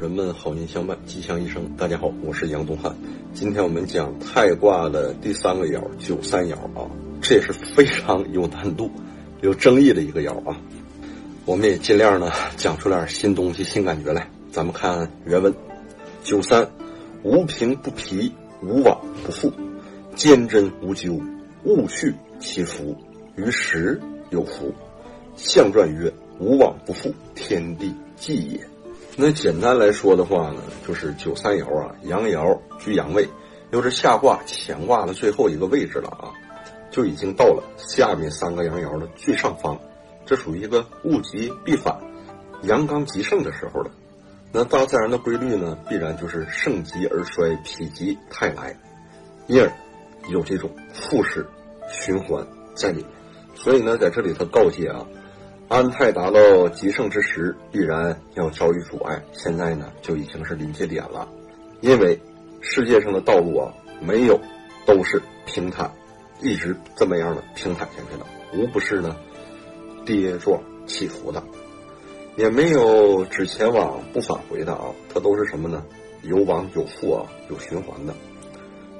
人们好运相伴，吉祥一生。大家好，我是杨东汉。今天我们讲太卦的第三个爻九三爻啊，这也是非常有难度、有争议的一个爻啊。我们也尽量呢讲出点新东西、新感觉来。咱们看原文：九三，无平不疲，无往不复，坚贞无咎，物续其福，于时有福。象传曰：无往不复，天地纪也。那简单来说的话呢，就是九三爻啊，阳爻居阳位，又是下卦乾卦的最后一个位置了啊，就已经到了下面三个阳爻的最上方，这属于一个物极必反、阳刚极盛的时候了。那大自然的规律呢，必然就是盛极而衰，否极泰来，因而有这种复式循环在里面。所以呢，在这里他告诫啊。安泰达到极盛之时，必然要遭遇阻碍。现在呢，就已经是临界点了，因为世界上的道路啊，没有都是平坦，一直这么样的平坦下去的，无不是呢跌撞起伏的，也没有只前往不返回的啊，它都是什么呢？有往有复啊，有循环的。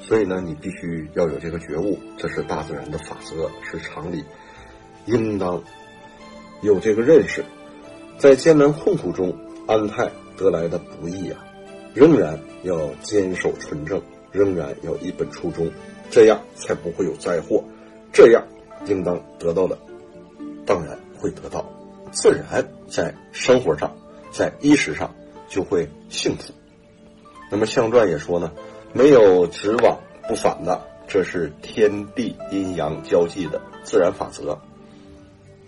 所以呢，你必须要有这个觉悟，这是大自然的法则，是常理，应当。有这个认识，在艰难困苦中安泰得来的不易啊，仍然要坚守纯正，仍然要一本初衷，这样才不会有灾祸。这样应当得到的，当然会得到，自然在生活上，在衣食上就会幸福。那么相传也说呢，没有直往不返的，这是天地阴阳交际的自然法则。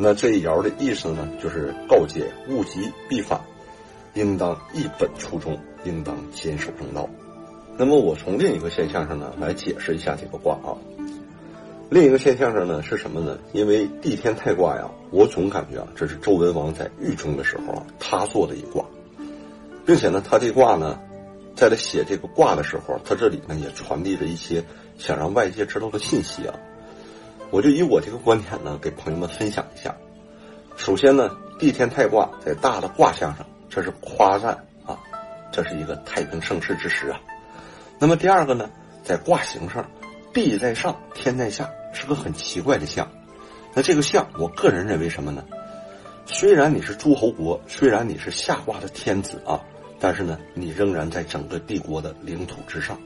那这一爻的意思呢，就是告诫物极必反，应当一本初衷，应当坚守正道。那么我从另一个现象上呢来解释一下这个卦啊。另一个现象上呢是什么呢？因为地天泰卦呀，我总感觉啊，这是周文王在狱中的时候啊，他做的一卦，并且呢，他这卦呢，在他写这个卦的时候，他这里呢也传递着一些想让外界知道的信息啊。我就以我这个观点呢，给朋友们分享一下。首先呢，地天泰卦在大的卦象上，这是夸赞啊，这是一个太平盛世之时啊。那么第二个呢，在卦形上，地在上，天在下，是个很奇怪的象。那这个象，我个人认为什么呢？虽然你是诸侯国，虽然你是下卦的天子啊，但是呢，你仍然在整个帝国的领土之上，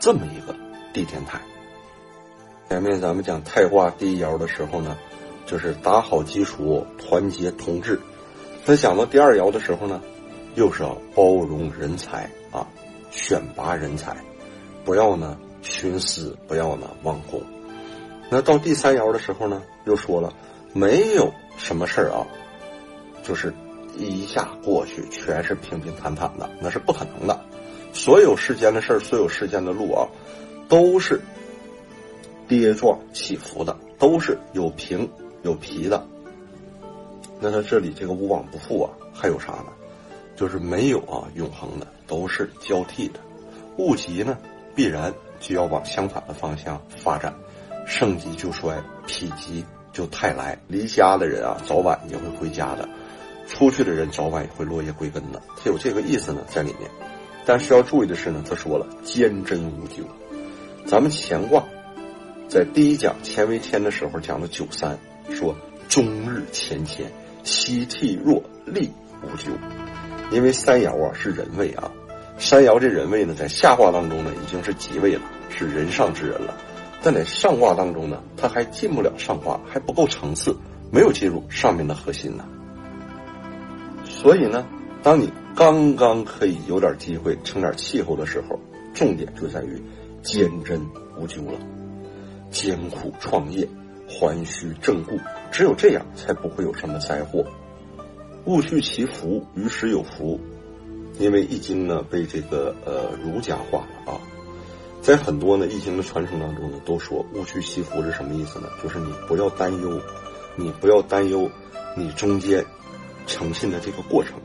这么一个地天泰。前面咱们讲太卦第一爻的时候呢，就是打好基础，团结同志。那讲到第二爻的时候呢，又是要包容人才啊，选拔人才，不要呢徇私，不要呢忘公。那到第三爻的时候呢，又说了没有什么事儿啊，就是一下过去全是平平坦坦的，那是不可能的。所有世间的事儿，所有世间的路啊，都是。跌撞起伏的都是有平有皮的，那它这里这个无往不复啊，还有啥呢？就是没有啊永恒的，都是交替的。物极呢，必然就要往相反的方向发展，盛极就衰，否极就泰来。离家的人啊，早晚也会回家的；出去的人早晚也会落叶归根的。它有这个意思呢在里面。但是要注意的是呢，他说了坚贞无咎。咱们乾卦。在第一讲乾为天的时候讲的九三，说终日乾乾，夕替若厉无咎。因为三爻啊是人位啊，三爻这人位呢，在下卦当中呢已经是吉位了，是人上之人了。但在上卦当中呢，他还进不了上卦，还不够层次，没有进入上面的核心呢。所以呢，当你刚刚可以有点机会成点气候的时候，重点就在于坚贞无咎了。艰苦创业，还须正固，只有这样，才不会有什么灾祸。物续其福，于时有福。因为易经呢，被这个呃儒家化了啊，在很多呢易经的传承当中呢，都说物续其福是什么意思呢？就是你不要担忧，你不要担忧你中间诚信的这个过程，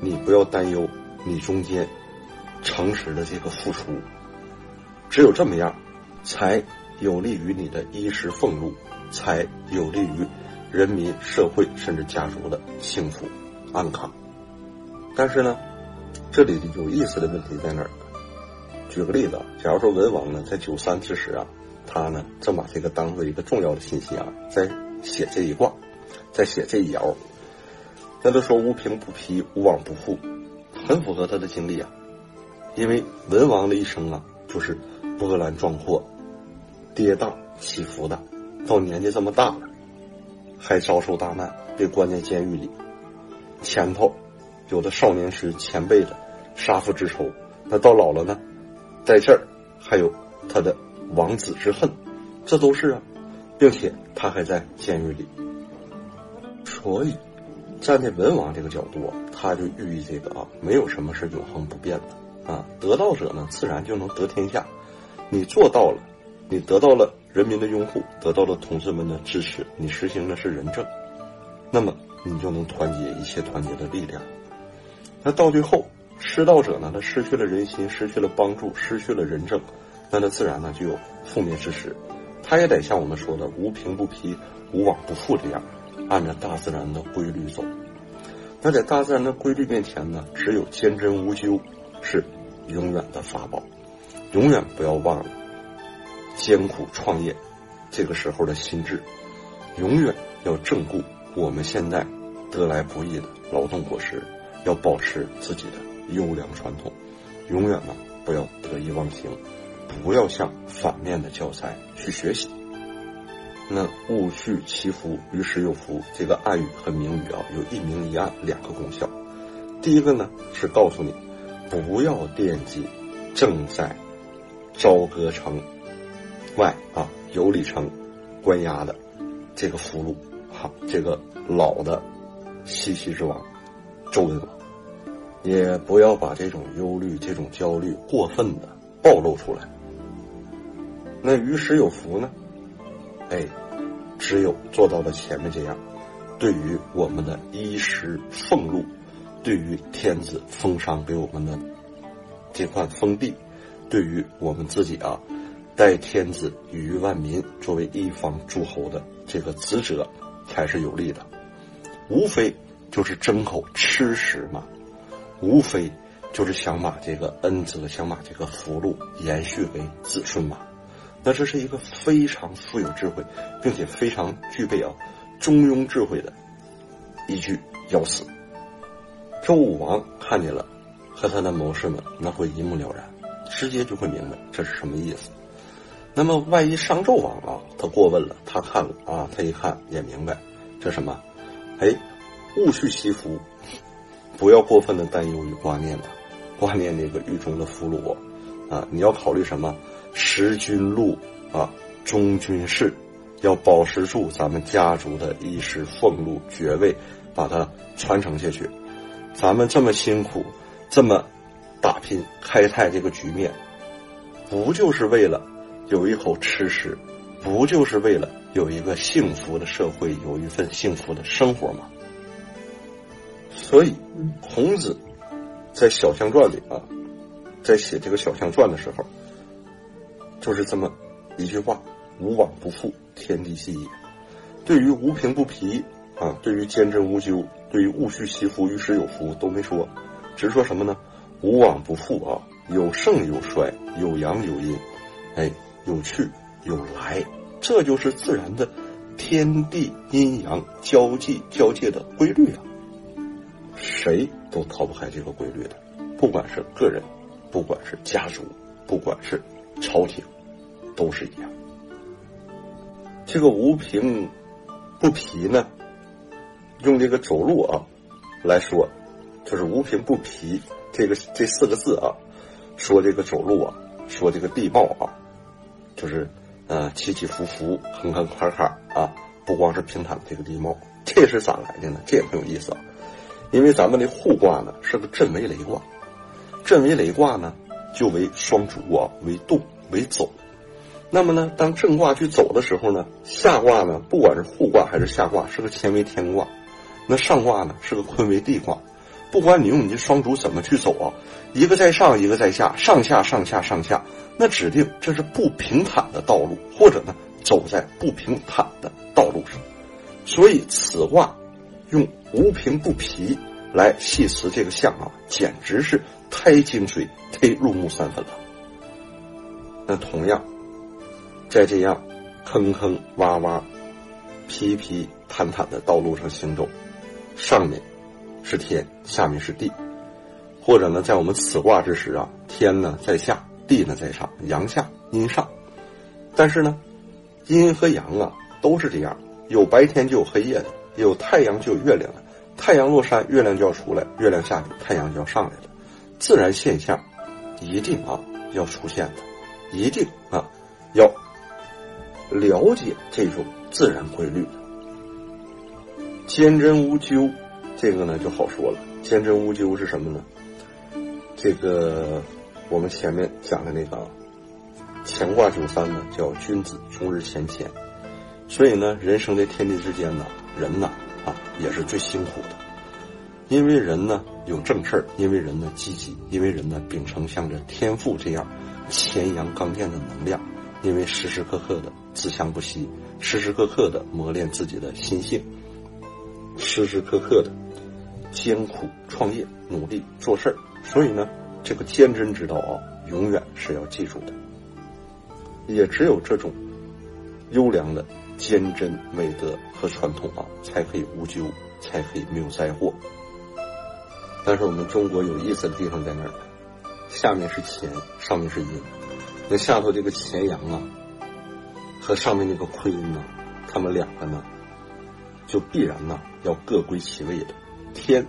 你不要担忧你中间诚实的这个付出，只有这么样，才。有利于你的衣食俸禄，才有利于人民、社会甚至家族的幸福安康。但是呢，这里的有意思的问题在哪儿？举个例子，假如说文王呢在九三之时啊，他呢正把这个当做一个重要的信息啊，在写这一卦，在写这一爻。那都说无凭不批，无往不复，很符合他的经历啊。因为文王的一生啊，就是波澜壮阔、跌宕起伏的。到年纪这么大了，还遭受大难，被关在监狱里。前头有的少年时前辈的杀父之仇，那到老了呢，在这儿还有他的王子之恨，这都是啊，并且他还在监狱里，所以。站在文王这个角度，他就寓意这个啊，没有什么是永恒不变的啊。得道者呢，自然就能得天下。你做到了，你得到了人民的拥护，得到了同志们的支持，你实行的是仁政，那么你就能团结一切团结的力量。那到最后，失道者呢，他失去了人心，失去了帮助，失去了仁政，那他自然呢就有负面之时。他也得像我们说的“无凭不披，无往不复”这样。按照大自然的规律走，那在大自然的规律面前呢，只有坚贞无咎是永远的法宝。永远不要忘了艰苦创业这个时候的心智，永远要正顾我们现在得来不易的劳动果实，要保持自己的优良传统，永远呢不要得意忘形，不要向反面的教材去学习。那戊戌祈福，于时有福。这个暗语和明语啊，有一明一暗两个功效。第一个呢是告诉你，不要惦记正在朝歌城外啊有里城关押的这个俘虏，哈，这个老的西岐之王周文王，也不要把这种忧虑、这种焦虑过分的暴露出来。那于时有福呢？哎，只有做到了前面这样，对于我们的衣食俸禄，对于天子封赏给我们的这块封地，对于我们自己啊，代天子于万民，作为一方诸侯的这个职责，才是有利的。无非就是争口吃食嘛，无非就是想把这个恩泽，想把这个福禄延续给子孙嘛。那这是一个非常富有智慧，并且非常具备啊中庸智慧的一句要辞。周武王看见了，和他的谋士们那会一目了然，直接就会明白这是什么意思。那么万一商纣王啊，他过问了，他看了啊，他一看也明白，这什么？哎，勿恤其福，不要过分的担忧与挂念了，挂念那个狱中的俘虏啊，你要考虑什么？食君禄啊，忠君事，要保持住咱们家族的衣食俸禄爵位，把它传承下去。咱们这么辛苦，这么打拼开泰这个局面，不就是为了有一口吃食，不就是为了有一个幸福的社会，有一份幸福的生活吗？所以，孔子在《小象传》里啊，在写这个《小象传》的时候。就是这么一句话：“无往不复，天地系也。”对于无凭不皮啊，对于坚贞无咎，对于戊戌其福，于时有福都没说，只说什么呢？无往不复啊，有盛有衰，有阳有阴，哎，有去有来，这就是自然的天地阴阳交际交界的规律啊。谁都逃不开这个规律的，不管是个人，不管是家族，不管是。朝廷都是一样。这个无凭不皮呢，用这个走路啊来说，就是无凭不皮这个这四个字啊，说这个走路啊，说这个地貌啊，就是呃起起伏伏、坑坑坎坎啊，不光是平坦的这个地貌，这是咋来的呢？这也很有意思啊，因为咱们的互卦呢是个震为雷卦，震为雷卦呢。就为双主啊，为动为走。那么呢，当正卦去走的时候呢，下卦呢，不管是互卦还是下卦，是个乾为天卦；那上卦呢，是个坤为地卦。不管你用你的双足怎么去走啊，一个在上，一个在下，上下上下上下，那指定这是不平坦的道路，或者呢，走在不平坦的道路上。所以此卦用无平不皮来细辞这个象啊，简直是太精髓、忒入木三分了。那同样，在这样坑坑洼洼、皮皮坦坦的道路上行走，上面是天，下面是地，或者呢，在我们此卦之时啊，天呢在下，地呢在上，阳下阴上。但是呢，阴和阳啊都是这样，有白天就有黑夜的，有太阳就有月亮的。太阳落山，月亮就要出来；月亮下去，太阳就要上来了。自然现象一定啊要出现的，一定啊要了解这种自然规律的。坚贞无咎，这个呢就好说了。坚贞无咎是什么呢？这个我们前面讲的那个乾卦九三呢，叫君子终日乾乾。所以呢，人生在天地之间呢，人呐。啊，也是最辛苦的，因为人呢有正事儿，因为人呢积极，因为人呢秉承像着天赋这样乾阳刚健的能量，因为时时刻刻的自强不息，时时刻刻的磨练自己的心性，时时刻刻的艰苦创业，努力做事儿，所以呢，这个坚贞之道啊，永远是要记住的，也只有这种优良的。坚贞美德和传统啊，才可以无咎，才可以没有灾祸。但是我们中国有意思的地方在哪儿？下面是乾，上面是阴。那下头这个乾阳啊，和上面那个坤阴呢，他们两个呢，就必然呢要各归其位的。天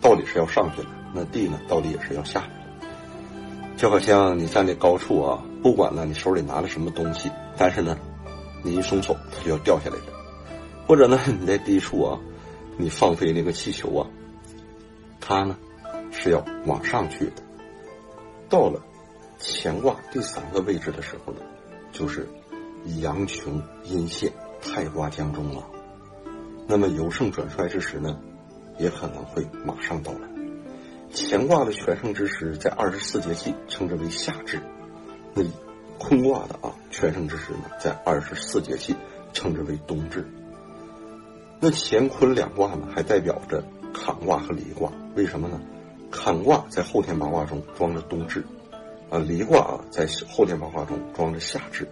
到底是要上去的，那地呢到底也是要下来的。就好像你站在高处啊，不管呢你手里拿了什么东西，但是呢。你一松手，它就要掉下来的；或者呢，你在低处啊，你放飞那个气球啊，它呢是要往上去的。到了乾卦第三个位置的时候呢，就是阳穷阴陷，太卦将终了。那么由盛转衰之时呢，也可能会马上到来。乾卦的全盛之时在二十四节气，称之为夏至。那。坤卦的啊，全盛之时呢，在二十四节气，称之为冬至。那乾坤两卦呢，还代表着坎卦和离卦。为什么呢？坎卦在后天八卦中装着冬至，啊，离卦啊在后天八卦中装着夏至。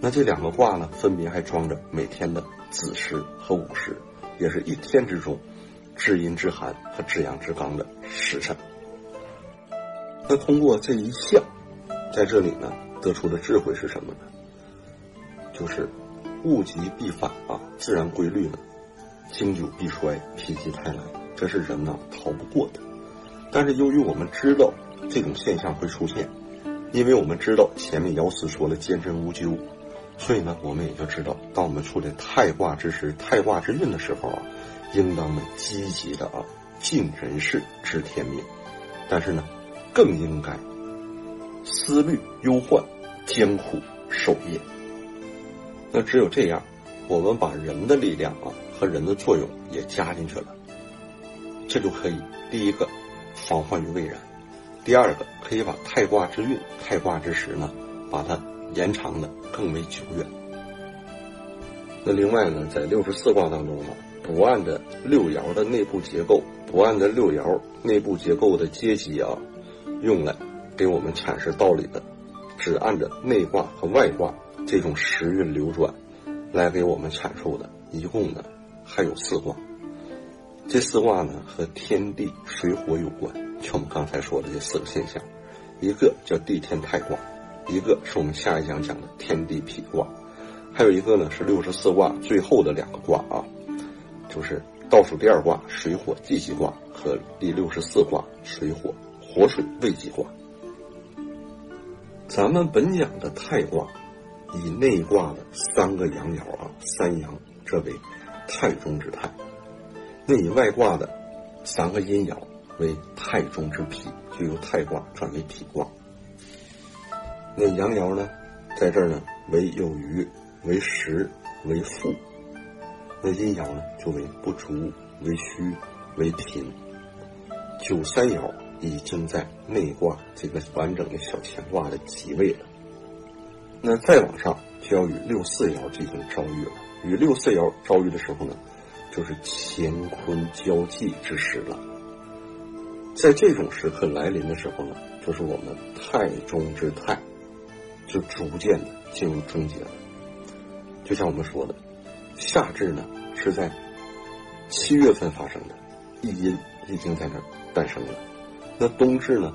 那这两个卦呢，分别还装着每天的子时和午时，也是一天之中至阴至寒和至阳至刚的时辰。那通过这一项，在这里呢。得出的智慧是什么呢？就是物极必反啊，自然规律呢，经久必衰，否极泰来，这是人呢逃不过的。但是由于我们知道这种现象会出现，因为我们知道前面爻辞说了坚贞无咎，所以呢，我们也就知道，当我们处在太卦之时、太卦之运的时候啊，应当呢积极的啊尽人事、知天命。但是呢，更应该。思虑忧患，艰苦守业。那只有这样，我们把人的力量啊和人的作用也加进去了，这就可以第一个防患于未然，第二个可以把太卦之运、太卦之时呢，把它延长的更为久远。那另外呢，在六十四卦当中呢，不按着六爻的内部结构，不按着六爻内部结构的阶级啊，用来。给我们阐释道理的，只按着内卦和外卦这种时运流转来给我们阐述的，一共呢还有四卦。这四卦呢和天地水火有关，就我们刚才说的这四个现象，一个叫地天泰卦，一个是我们下一讲讲的天地痞卦，还有一个呢是六十四卦最后的两个卦啊，就是倒数第二卦水火既济卦和第六十四卦水火火水未济卦。咱们本讲的太卦，以内卦的三个阳爻啊，三阳，这为太中之太；那以外卦的三个阴爻为太中之脾，就由太卦转为脾卦。那阳爻呢，在这儿呢为有余，为实，为富；那阴爻呢就为不足，为虚，为贫。九三爻。已经在内卦这个完整的小乾卦的极位了，那再往上就要与六四爻进行遭遇了。与六四爻遭遇的时候呢，就是乾坤交际之时了。在这种时刻来临的时候呢，就是我们太中之太，就逐渐的进入终结了。就像我们说的，夏至呢是在七月份发生的，一阴已经在那儿诞生了。那冬至呢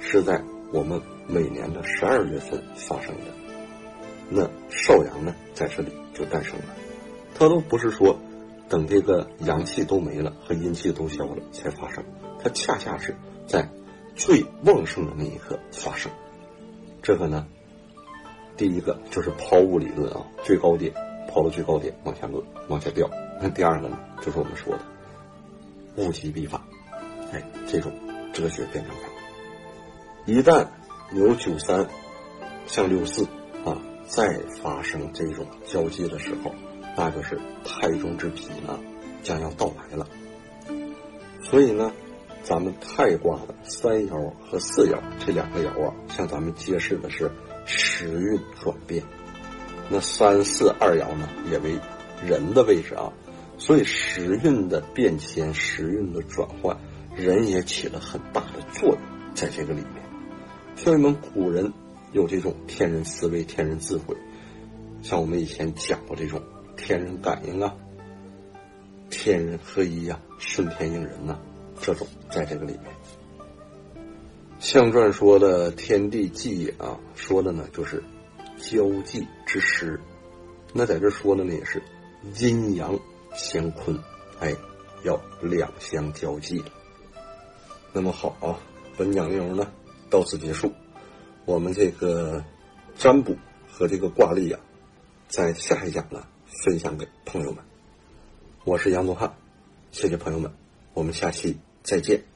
是在我们每年的十二月份发生的。那少阳呢在这里就诞生了。它都不是说等这个阳气都没了和阴气都消了才发生，它恰恰是在最旺盛的那一刻发生。这个呢，第一个就是抛物理论啊，最高点抛到最高点往下落往下掉。那第二个呢，就是我们说的物极必反，哎，这种哲学辩证法。一旦有九三向六四啊，再发生这种交际的时候。那就是胎中之脾呢，将要到来了。所以呢，咱们太卦的三爻和四爻这两个爻啊，向咱们揭示的是时运转变。那三四二爻呢，也为人的位置啊，所以时运的变迁、时运的转换，人也起了很大的作用在这个里面。像我们古人有这种天人思维、天人智慧，像我们以前讲过这种。天人感应啊，天人合一呀，顺天应人呐，这种在这个里面。象传说的天地纪也啊，说的呢就是交际之时。那在这说的呢也是阴阳相坤，哎，要两相交际。那么好啊，本讲内容呢到此结束。我们这个占卜和这个卦例啊，在下一讲呢。分享给朋友们，我是杨宗汉，谢谢朋友们，我们下期再见。